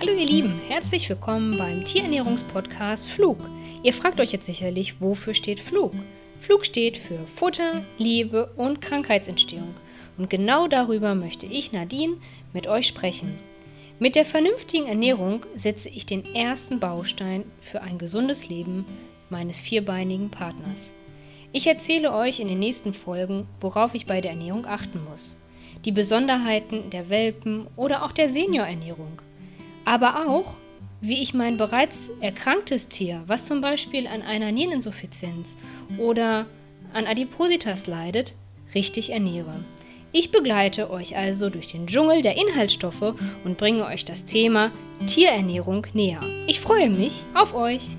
Hallo ihr Lieben, herzlich willkommen beim Tierernährungspodcast Flug. Ihr fragt euch jetzt sicherlich, wofür steht Flug? Flug steht für Futter, Liebe und Krankheitsentstehung. Und genau darüber möchte ich, Nadine, mit euch sprechen. Mit der vernünftigen Ernährung setze ich den ersten Baustein für ein gesundes Leben meines vierbeinigen Partners. Ich erzähle euch in den nächsten Folgen, worauf ich bei der Ernährung achten muss die Besonderheiten der Welpen oder auch der Seniorernährung. Aber auch, wie ich mein bereits erkranktes Tier, was zum Beispiel an einer Niereninsuffizienz oder an Adipositas leidet, richtig ernähre. Ich begleite euch also durch den Dschungel der Inhaltsstoffe und bringe euch das Thema Tierernährung näher. Ich freue mich auf euch!